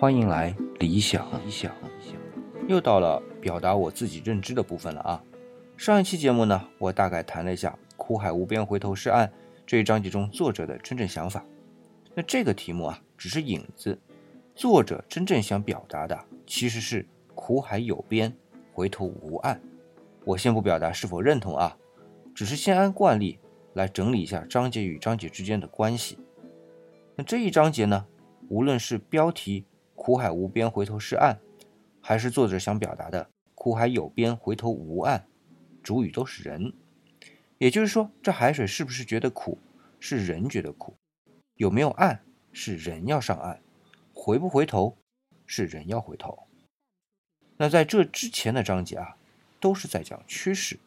欢迎来理想。理想，又到了表达我自己认知的部分了啊！上一期节目呢，我大概谈了一下“苦海无边，回头是岸”这一章节中作者的真正想法。那这个题目啊，只是引子，作者真正想表达的其实是“苦海有边，回头无岸”。我先不表达是否认同啊，只是先按惯例来整理一下章节与章节之间的关系。那这一章节呢，无论是标题。苦海无边，回头是岸，还是作者想表达的苦海有边，回头无岸，主语都是人。也就是说，这海水是不是觉得苦，是人觉得苦；有没有岸，是人要上岸；回不回头，是人要回头。那在这之前的章节啊，都是在讲趋势，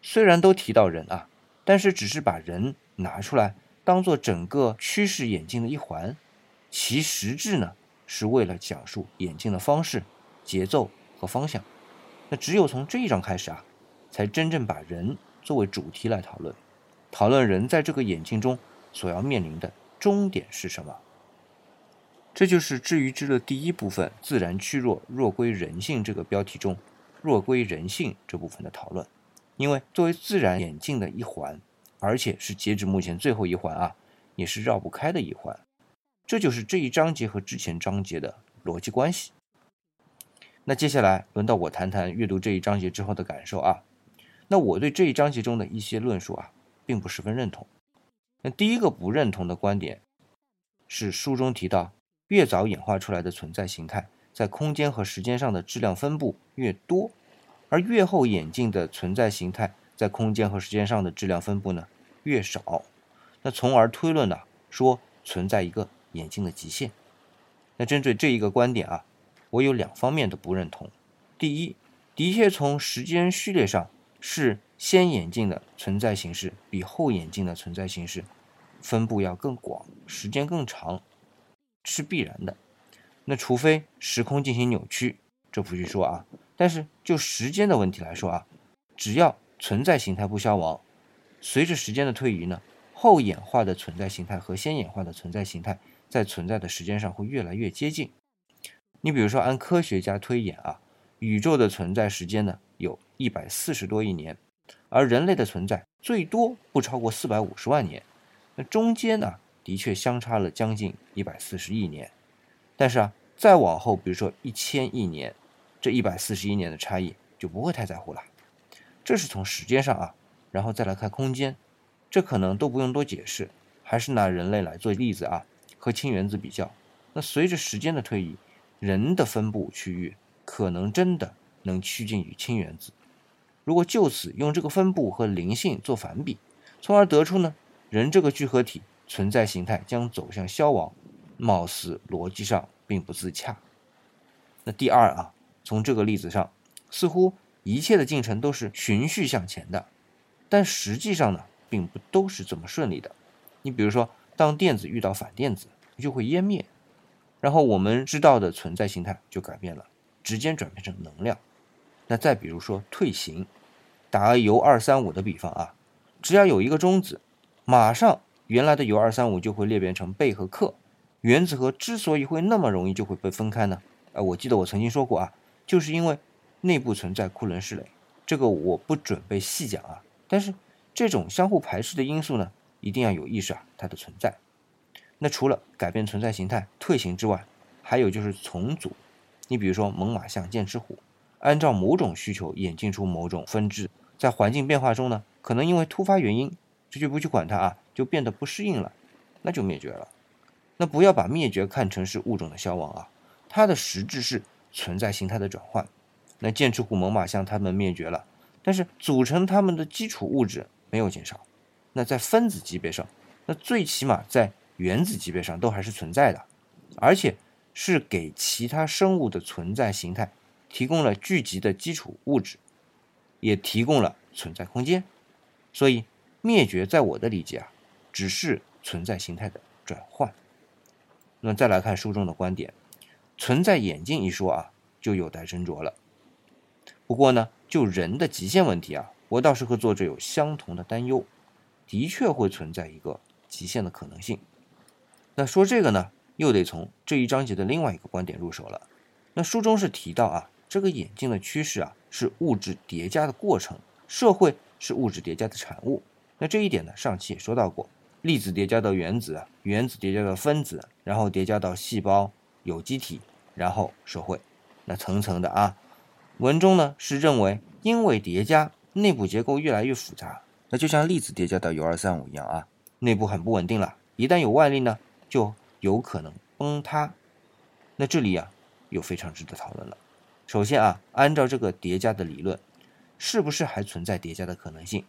虽然都提到人啊，但是只是把人拿出来当做整个趋势演进的一环，其实质呢？是为了讲述演进的方式、节奏和方向。那只有从这一章开始啊，才真正把人作为主题来讨论，讨论人在这个演进中所要面临的终点是什么。这就是至于之的第一部分“自然趋弱，弱归人性”这个标题中“弱归人性”这部分的讨论。因为作为自然演进的一环，而且是截止目前最后一环啊，也是绕不开的一环。这就是这一章节和之前章节的逻辑关系。那接下来轮到我谈谈阅读这一章节之后的感受啊。那我对这一章节中的一些论述啊，并不十分认同。那第一个不认同的观点是，书中提到，越早演化出来的存在形态，在空间和时间上的质量分布越多，而越后演进的存在形态，在空间和时间上的质量分布呢越少。那从而推论呢，说存在一个。眼镜的极限。那针对这一个观点啊，我有两方面的不认同。第一，的确从时间序列上，是先眼镜的存在形式比后眼镜的存在形式分布要更广，时间更长，是必然的。那除非时空进行扭曲，这不去说啊。但是就时间的问题来说啊，只要存在形态不消亡，随着时间的推移呢，后演化的存在形态和先演化的存在形态。在存在的时间上会越来越接近。你比如说，按科学家推演啊，宇宙的存在时间呢有一百四十多亿年，而人类的存在最多不超过四百五十万年。那中间呢，的确相差了将近一百四十亿年。但是啊，再往后，比如说一千亿年，这一百四十亿年的差异就不会太在乎了。这是从时间上啊，然后再来看空间，这可能都不用多解释。还是拿人类来做例子啊。和氢原子比较，那随着时间的推移，人的分布区域可能真的能趋近于氢原子。如果就此用这个分布和灵性做反比，从而得出呢，人这个聚合体存在形态将走向消亡，貌似逻辑上并不自洽。那第二啊，从这个例子上，似乎一切的进程都是循序向前的，但实际上呢，并不都是这么顺利的。你比如说。当电子遇到反电子，就会湮灭，然后我们知道的存在形态就改变了，直接转变成能量。那再比如说退行，打个铀二三五的比方啊，只要有一个中子，马上原来的铀二三五就会裂变成钡和氪。原子核之所以会那么容易就会被分开呢？啊，我记得我曾经说过啊，就是因为内部存在库仑势垒。这个我不准备细讲啊，但是这种相互排斥的因素呢？一定要有意识啊，它的存在。那除了改变存在形态、退行之外，还有就是重组。你比如说猛犸象、剑齿虎，按照某种需求演进出某种分支，在环境变化中呢，可能因为突发原因，这就不去管它啊，就变得不适应了，那就灭绝了。那不要把灭绝看成是物种的消亡啊，它的实质是存在形态的转换。那剑齿虎、猛犸象它们灭绝了，但是组成它们的基础物质没有减少。那在分子级别上，那最起码在原子级别上都还是存在的，而且是给其他生物的存在形态提供了聚集的基础物质，也提供了存在空间。所以灭绝在我的理解啊，只是存在形态的转换。那再来看书中的观点，存在演进一说啊，就有待斟酌了。不过呢，就人的极限问题啊，我倒是和作者有相同的担忧。的确会存在一个极限的可能性。那说这个呢，又得从这一章节的另外一个观点入手了。那书中是提到啊，这个演进的趋势啊是物质叠加的过程，社会是物质叠加的产物。那这一点呢，上期也说到过，粒子叠加到原子，原子叠加到分子，然后叠加到细胞、有机体，然后社会，那层层的啊。文中呢是认为，因为叠加，内部结构越来越复杂，那就像粒子叠加到铀二三五一样啊，内部很不稳定了，一旦有外力呢，就有可能崩塌。那这里呀，又非常值得讨论了。首先啊，按照这个叠加的理论，是不是还存在叠加的可能性？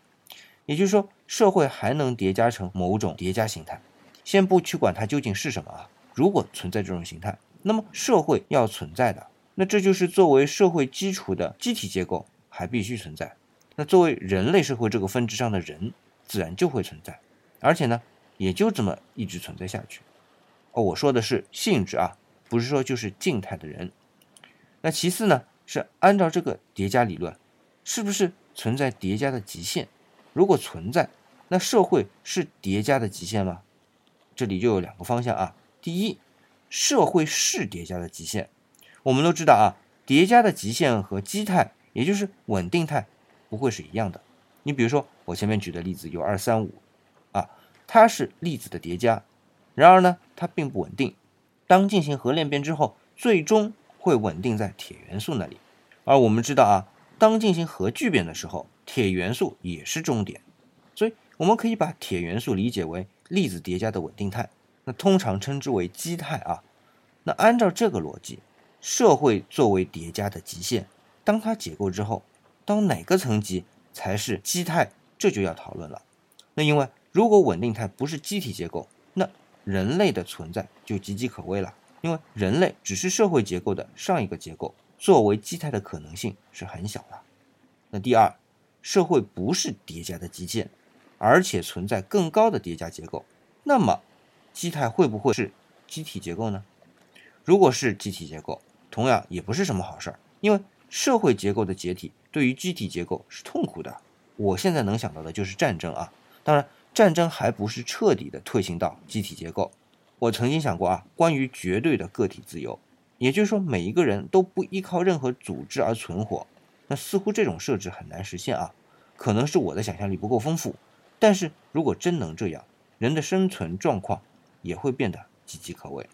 也就是说，社会还能叠加成某种叠加形态。先不去管它究竟是什么啊，如果存在这种形态，那么社会要存在的。那这就是作为社会基础的机体结构还必须存在。那作为人类社会这个分支上的人，自然就会存在，而且呢，也就这么一直存在下去。哦，我说的是性质啊，不是说就是静态的人。那其次呢，是按照这个叠加理论，是不是存在叠加的极限？如果存在，那社会是叠加的极限吗？这里就有两个方向啊。第一，社会是叠加的极限。我们都知道啊，叠加的极限和基态，也就是稳定态，不会是一样的。你比如说我前面举的例子有二三五，啊，它是粒子的叠加，然而呢，它并不稳定。当进行核链变之后，最终会稳定在铁元素那里。而我们知道啊，当进行核聚变的时候，铁元素也是终点。所以我们可以把铁元素理解为粒子叠加的稳定态，那通常称之为基态啊。那按照这个逻辑。社会作为叠加的极限，当它解构之后，到哪个层级才是基态？这就要讨论了。那因为如果稳定态不是机体结构，那人类的存在就岌岌可危了。因为人类只是社会结构的上一个结构，作为基态的可能性是很小的。那第二，社会不是叠加的极限，而且存在更高的叠加结构，那么基态会不会是机体结构呢？如果是机体结构，同样也不是什么好事儿，因为社会结构的解体对于机体结构是痛苦的。我现在能想到的就是战争啊，当然战争还不是彻底的退行到机体结构。我曾经想过啊，关于绝对的个体自由，也就是说每一个人都不依靠任何组织而存活，那似乎这种设置很难实现啊。可能是我的想象力不够丰富，但是如果真能这样，人的生存状况也会变得岌岌可危。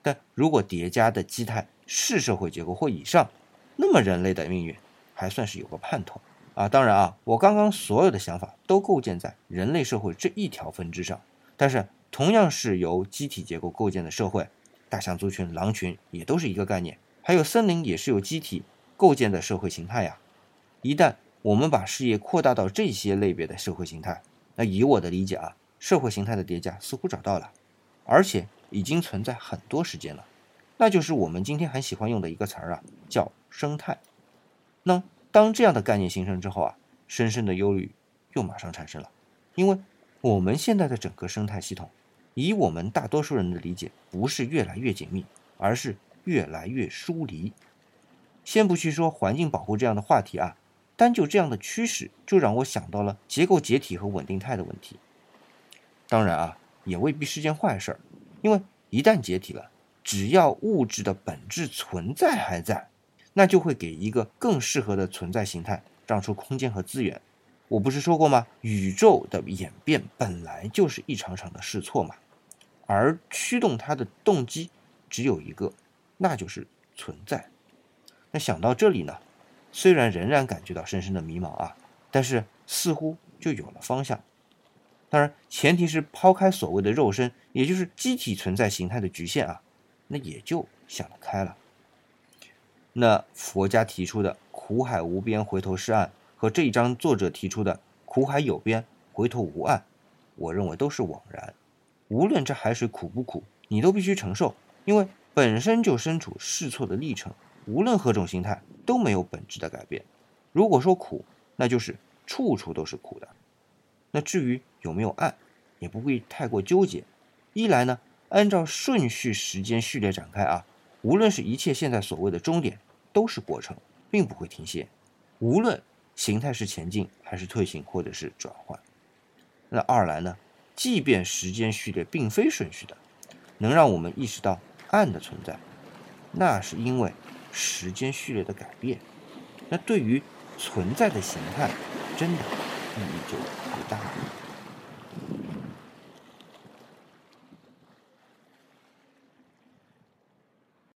但如果叠加的基态是社会结构或以上，那么人类的命运还算是有个盼头啊！当然啊，我刚刚所有的想法都构建在人类社会这一条分支上，但是同样是由机体结构构建的社会，大象族群、狼群也都是一个概念，还有森林也是由机体构建的社会形态呀。一旦我们把视野扩大到这些类别的社会形态，那以我的理解啊，社会形态的叠加似乎找到了，而且。已经存在很多时间了，那就是我们今天很喜欢用的一个词儿啊，叫生态。那当这样的概念形成之后啊，深深的忧虑又马上产生了，因为我们现在的整个生态系统，以我们大多数人的理解，不是越来越紧密，而是越来越疏离。先不去说环境保护这样的话题啊，单就这样的趋势，就让我想到了结构解体和稳定态的问题。当然啊，也未必是件坏事儿。因为一旦解体了，只要物质的本质存在还在，那就会给一个更适合的存在形态让出空间和资源。我不是说过吗？宇宙的演变本来就是一场场的试错嘛，而驱动它的动机只有一个，那就是存在。那想到这里呢，虽然仍然感觉到深深的迷茫啊，但是似乎就有了方向。当然，前提是抛开所谓的肉身，也就是机体存在形态的局限啊，那也就想得开了。那佛家提出的苦海无边，回头是岸，和这一章作者提出的苦海有边，回头无岸，我认为都是枉然。无论这海水苦不苦，你都必须承受，因为本身就身处试错的历程，无论何种心态都没有本质的改变。如果说苦，那就是处处都是苦的。那至于有没有岸，也不必太过纠结。一来呢，按照顺序时间序列展开啊，无论是一切现在所谓的终点，都是过程，并不会停歇。无论形态是前进还是退行，或者是转换。那二来呢，即便时间序列并非顺序的，能让我们意识到暗的存在，那是因为时间序列的改变。那对于存在的形态，真的意义就不大了。